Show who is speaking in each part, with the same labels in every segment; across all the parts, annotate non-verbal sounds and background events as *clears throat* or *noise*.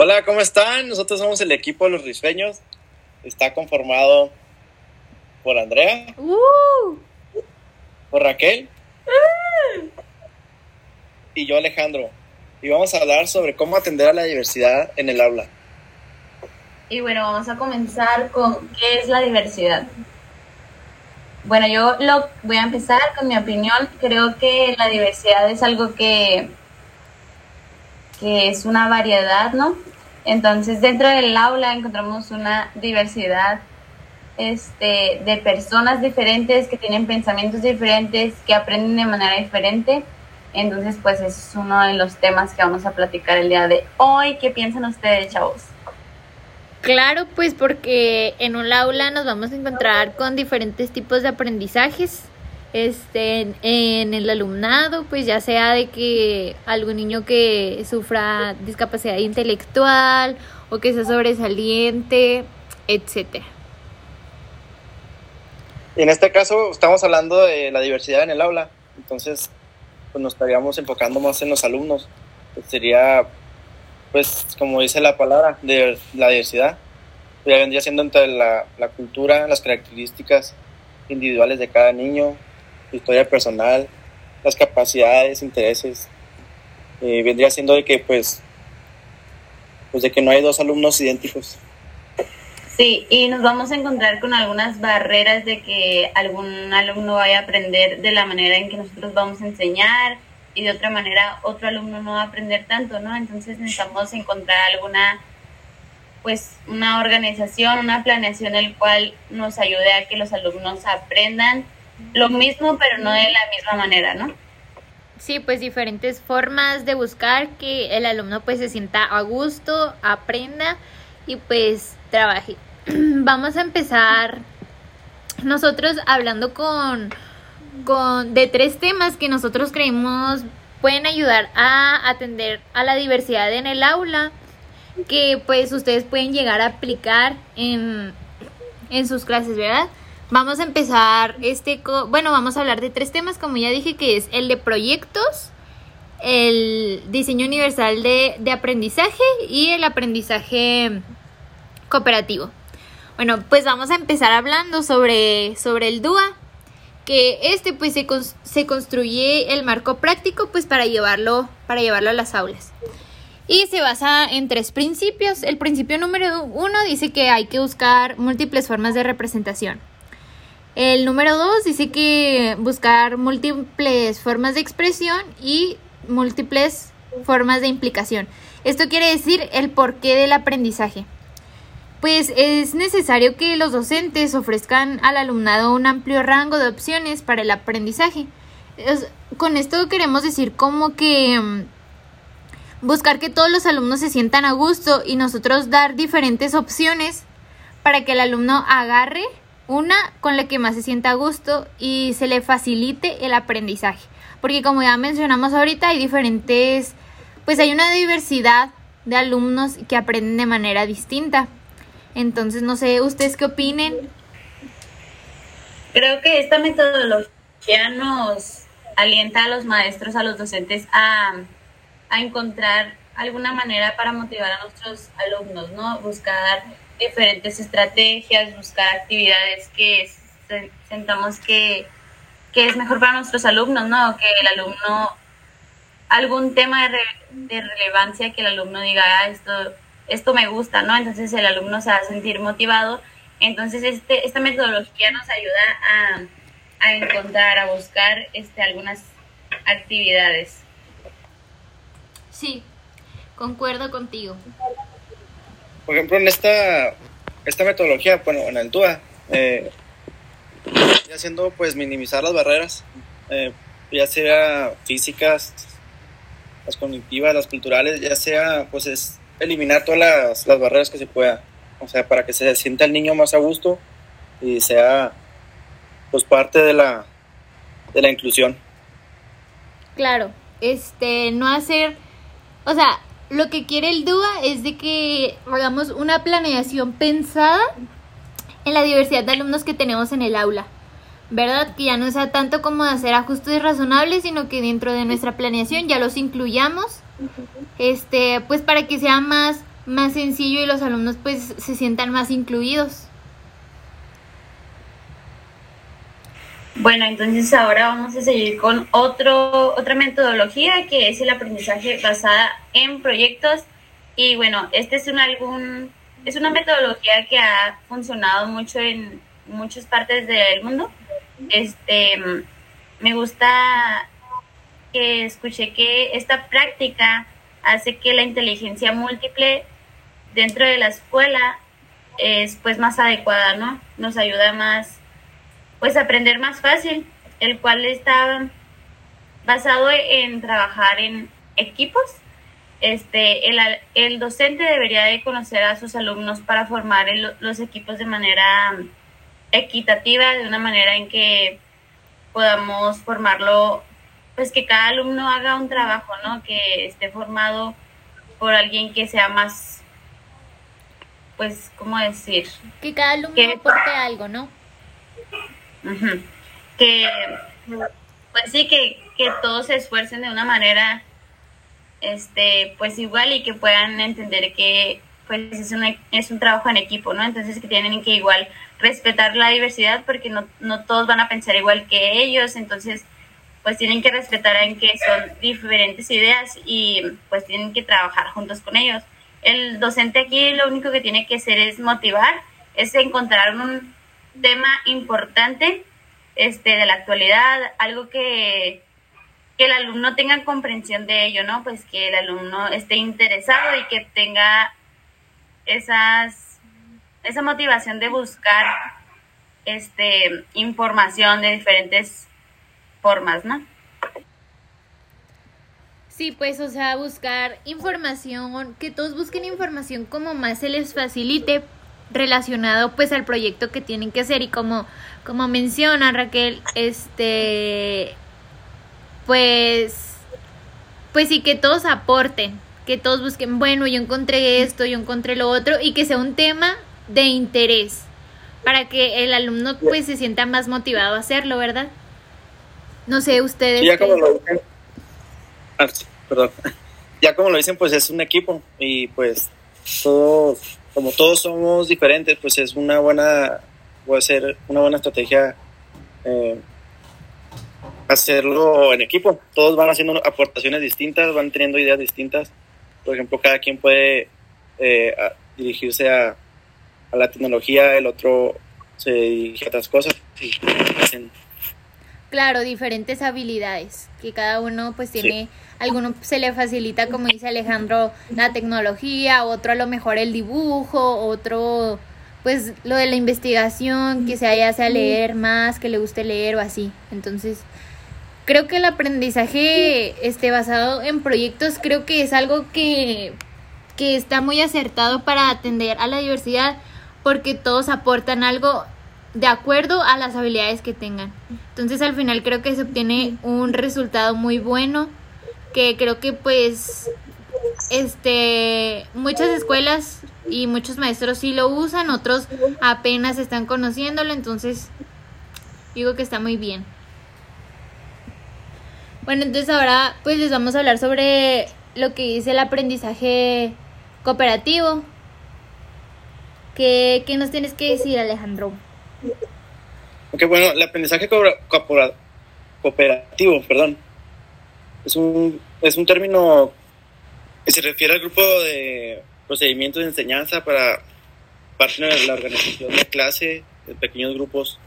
Speaker 1: Hola, ¿cómo están? Nosotros somos el equipo de los risueños. Está conformado por Andrea,
Speaker 2: ¡Uh!
Speaker 1: por Raquel y yo Alejandro. Y vamos a hablar sobre cómo atender a la diversidad en el aula.
Speaker 2: Y bueno, vamos a comenzar con qué es la diversidad. Bueno, yo lo voy a empezar con mi opinión. Creo que la diversidad es algo que, que es una variedad, ¿no? Entonces, dentro del aula encontramos una diversidad este, de personas diferentes que tienen pensamientos diferentes, que aprenden de manera diferente. Entonces, pues ese es uno de los temas que vamos a platicar el día de hoy. ¿Qué piensan ustedes, chavos?
Speaker 3: Claro, pues porque en un aula nos vamos a encontrar con diferentes tipos de aprendizajes. Este, en el alumnado, pues ya sea de que algún niño que sufra discapacidad intelectual o que sea sobresaliente, etcétera.
Speaker 1: En este caso estamos hablando de la diversidad en el aula, entonces pues nos estaríamos enfocando más en los alumnos. que sería, pues como dice la palabra, de la diversidad. Ya vendría siendo entre la, la cultura, las características individuales de cada niño, historia personal, las capacidades, intereses. Eh, vendría siendo de que pues, pues de que no hay dos alumnos idénticos.
Speaker 2: Sí, y nos vamos a encontrar con algunas barreras de que algún alumno vaya a aprender de la manera en que nosotros vamos a enseñar y de otra manera otro alumno no va a aprender tanto, ¿no? Entonces necesitamos encontrar alguna, pues, una organización, una planeación el cual nos ayude a que los alumnos aprendan lo mismo, pero no de la misma manera, ¿no?
Speaker 3: Sí, pues diferentes formas de buscar que el alumno pues se sienta a gusto, aprenda y pues trabaje. *clears throat* Vamos a empezar nosotros hablando con, con de tres temas que nosotros creemos pueden ayudar a atender a la diversidad en el aula que pues ustedes pueden llegar a aplicar en, en sus clases, ¿verdad? Vamos a empezar este, bueno, vamos a hablar de tres temas, como ya dije, que es el de proyectos, el diseño universal de, de aprendizaje y el aprendizaje cooperativo. Bueno, pues vamos a empezar hablando sobre, sobre el DUA, que este pues se, se construye el marco práctico pues para llevarlo, para llevarlo a las aulas. Y se basa en tres principios. El principio número uno dice que hay que buscar múltiples formas de representación. El número dos dice que buscar múltiples formas de expresión y múltiples formas de implicación. Esto quiere decir el porqué del aprendizaje. Pues es necesario que los docentes ofrezcan al alumnado un amplio rango de opciones para el aprendizaje. Con esto queremos decir como que mm, buscar que todos los alumnos se sientan a gusto y nosotros dar diferentes opciones para que el alumno agarre una con la que más se sienta a gusto y se le facilite el aprendizaje. Porque como ya mencionamos ahorita, hay diferentes, pues hay una diversidad de alumnos que aprenden de manera distinta. Entonces, no sé, ¿ustedes qué opinen?
Speaker 2: Creo que esta metodología nos alienta a los maestros, a los docentes a, a encontrar alguna manera para motivar a nuestros alumnos, ¿no? Buscar diferentes estrategias, buscar actividades que sentamos que, es mejor para nuestros alumnos, ¿no? Que el alumno, algún tema de, de relevancia que el alumno diga, ah, esto, esto me gusta, ¿no? Entonces el alumno se va a sentir motivado. Entonces este, esta metodología nos ayuda a, a encontrar, a buscar este, algunas actividades.
Speaker 3: Sí, concuerdo contigo
Speaker 1: por ejemplo, en esta, esta metodología, bueno, en el TUA, eh, haciendo pues minimizar las barreras, eh, ya sea físicas, las cognitivas, las culturales, ya sea pues es eliminar todas las, las barreras que se pueda, o sea, para que se sienta el niño más a gusto y sea pues parte de la, de la inclusión.
Speaker 3: Claro, este, no hacer, o sea, lo que quiere el DUA es de que hagamos una planeación pensada en la diversidad de alumnos que tenemos en el aula. ¿Verdad? Que ya no sea tanto como hacer ajustes razonables, sino que dentro de nuestra planeación ya los incluyamos. Este, pues para que sea más, más sencillo y los alumnos pues se sientan más incluidos.
Speaker 2: Bueno, entonces ahora vamos a seguir con otro, otra metodología que es el aprendizaje basada en proyectos. Y bueno, este es un algún, es una metodología que ha funcionado mucho en muchas partes del mundo. Este, me gusta que escuché que esta práctica hace que la inteligencia múltiple dentro de la escuela es pues más adecuada, ¿no? Nos ayuda más pues aprender más fácil, el cual está basado en trabajar en equipos. Este, el, el docente debería de conocer a sus alumnos para formar los equipos de manera equitativa, de una manera en que podamos formarlo, pues que cada alumno haga un trabajo, ¿no? Que esté formado por alguien que sea más, pues, ¿cómo decir?
Speaker 3: Que cada alumno aporte algo, ¿no?
Speaker 2: Que, pues sí, que, que todos se esfuercen de una manera, este, pues igual y que puedan entender que, pues es, es un trabajo en equipo, ¿no? Entonces que tienen que igual respetar la diversidad porque no, no todos van a pensar igual que ellos, entonces pues tienen que respetar en que son diferentes ideas y pues tienen que trabajar juntos con ellos. El docente aquí lo único que tiene que hacer es motivar, es encontrar un, tema importante este, de la actualidad, algo que, que el alumno tenga comprensión de ello, ¿no? Pues que el alumno esté interesado y que tenga esas, esa motivación de buscar este, información de diferentes formas, ¿no?
Speaker 3: Sí, pues, o sea, buscar información, que todos busquen información como más se les facilite, relacionado pues al proyecto que tienen que hacer. Y como como menciona Raquel este pues pues sí que todos aporten que todos busquen bueno yo encontré esto yo encontré lo otro y que sea un tema de interés para que el alumno pues se sienta más motivado a hacerlo verdad no sé ustedes
Speaker 1: ya como lo dicen. ah, perdón. *laughs* Ya como lo dicen pues es un equipo y pues todos como todos somos diferentes, pues es una buena, puede ser una buena estrategia eh, hacerlo en equipo. Todos van haciendo aportaciones distintas, van teniendo ideas distintas. Por ejemplo, cada quien puede eh, dirigirse a, la tecnología, el otro se dirige a otras cosas
Speaker 3: Claro, diferentes habilidades que cada uno pues tiene alguno se le facilita, como dice Alejandro, la tecnología, otro a lo mejor el dibujo, otro pues lo de la investigación, que se haya a leer más, que le guste leer o así. Entonces, creo que el aprendizaje este basado en proyectos creo que es algo que que está muy acertado para atender a la diversidad porque todos aportan algo de acuerdo a las habilidades que tengan. Entonces al final creo que se obtiene un resultado muy bueno que creo que pues este muchas escuelas y muchos maestros sí lo usan, otros apenas están conociéndolo, entonces digo que está muy bien. Bueno, entonces ahora pues les vamos a hablar sobre lo que dice el aprendizaje cooperativo. ¿Qué, qué nos tienes que decir, Alejandro?
Speaker 1: Ok, bueno, el aprendizaje cooperativo, perdón, es un, es un término que se refiere al grupo de procedimientos de enseñanza para parte de la organización de clase de pequeños grupos.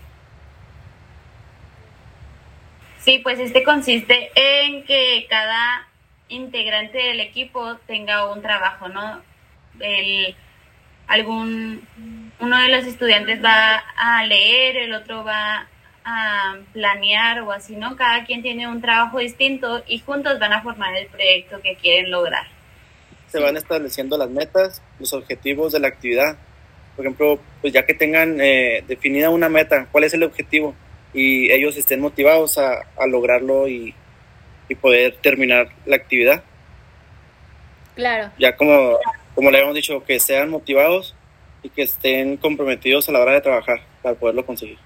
Speaker 2: Sí, pues este consiste en que cada integrante del equipo tenga un trabajo, ¿no? El, algún uno de los estudiantes va a leer, el otro va a planear o así, ¿no? Cada quien tiene un trabajo distinto y juntos van a formar el proyecto que quieren lograr.
Speaker 1: Se van estableciendo las metas, los objetivos de la actividad. Por ejemplo, pues ya que tengan eh, definida una meta, cuál es el objetivo y ellos estén motivados a, a lograrlo y, y, poder terminar la actividad.
Speaker 3: Claro.
Speaker 1: Ya como, como le habíamos dicho, que sean motivados y que estén comprometidos a la hora de trabajar para poderlo conseguir.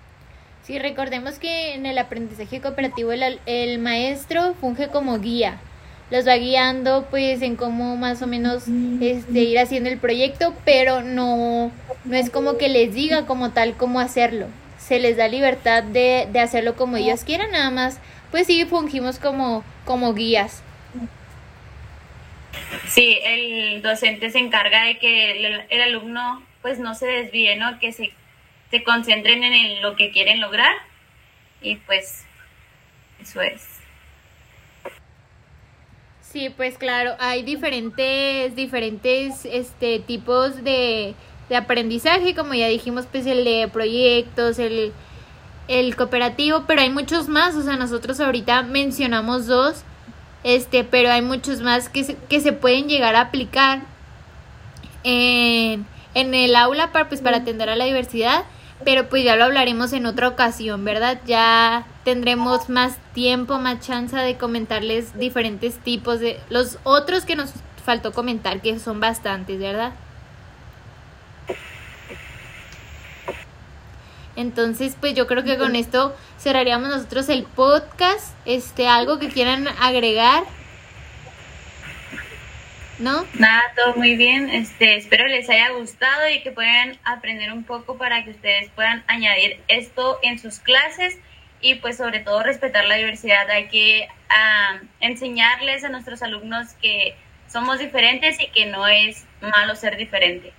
Speaker 3: Sí, recordemos que en el aprendizaje cooperativo el, el maestro funge como guía. los va guiando pues en cómo más o menos este, ir haciendo el proyecto, pero no, no es como que les diga como tal cómo hacerlo. Se les da libertad de, de hacerlo como ellos quieran, nada más pues sí fungimos como, como guías.
Speaker 2: Sí, el docente se encarga de que el, alumno pues no se desvíe, ¿no? Que se, se concentren en lo que quieren lograr y pues eso es.
Speaker 3: Sí, pues claro, hay diferentes, diferentes este, tipos de, de aprendizaje, como ya dijimos, pues el de proyectos, el, el cooperativo, pero hay muchos más, o sea, nosotros ahorita mencionamos dos, este, pero hay muchos más que se, que se pueden llegar a aplicar en el aula para, pues, para atender a la diversidad, pero pues ya lo hablaremos en otra ocasión, ¿verdad? Ya tendremos más tiempo, más chance de comentarles diferentes tipos de los otros que nos faltó comentar, que son bastantes, ¿verdad? Entonces, pues yo creo que con esto cerraríamos nosotros el podcast. Este, algo que quieran agregar. ¿No?
Speaker 2: Nada, todo muy bien. Este, espero les haya gustado y que puedan aprender un poco para que ustedes puedan añadir esto en sus clases y pues sobre todo respetar la diversidad. Hay que ah, enseñarles a nuestros alumnos que somos diferentes y que no es malo ser diferente.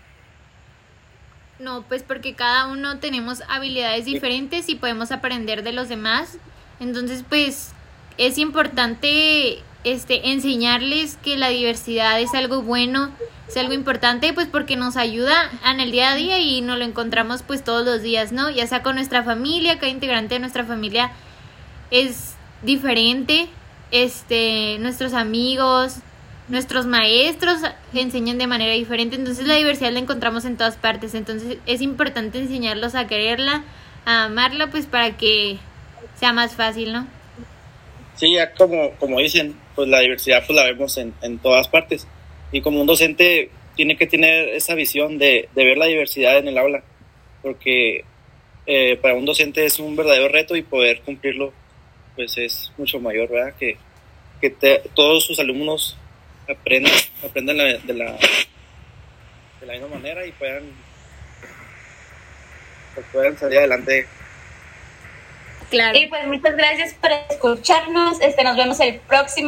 Speaker 3: No, pues porque cada uno tenemos habilidades diferentes y podemos aprender de los demás. Entonces, pues es importante este enseñarles que la diversidad es algo bueno, es algo importante, pues porque nos ayuda en el día a día y nos lo encontramos pues todos los días, ¿no? Ya sea con nuestra familia, cada integrante de nuestra familia es diferente, este, nuestros amigos, nuestros maestros enseñan de manera diferente, entonces la diversidad la encontramos en todas partes, entonces es importante enseñarlos a quererla, a amarla, pues para que sea más fácil, ¿no?
Speaker 1: Sí, ya como, como dicen, pues la diversidad pues la vemos en, en todas partes y como un docente tiene que tener esa visión de, de ver la diversidad en el aula, porque eh, para un docente es un verdadero reto y poder cumplirlo pues es mucho mayor, ¿verdad? Que, que todos sus alumnos aprendan, aprendan de, la, de la misma manera y puedan, pues puedan salir adelante.
Speaker 2: Claro. Y pues muchas gracias por escucharnos. Este, nos vemos el próximo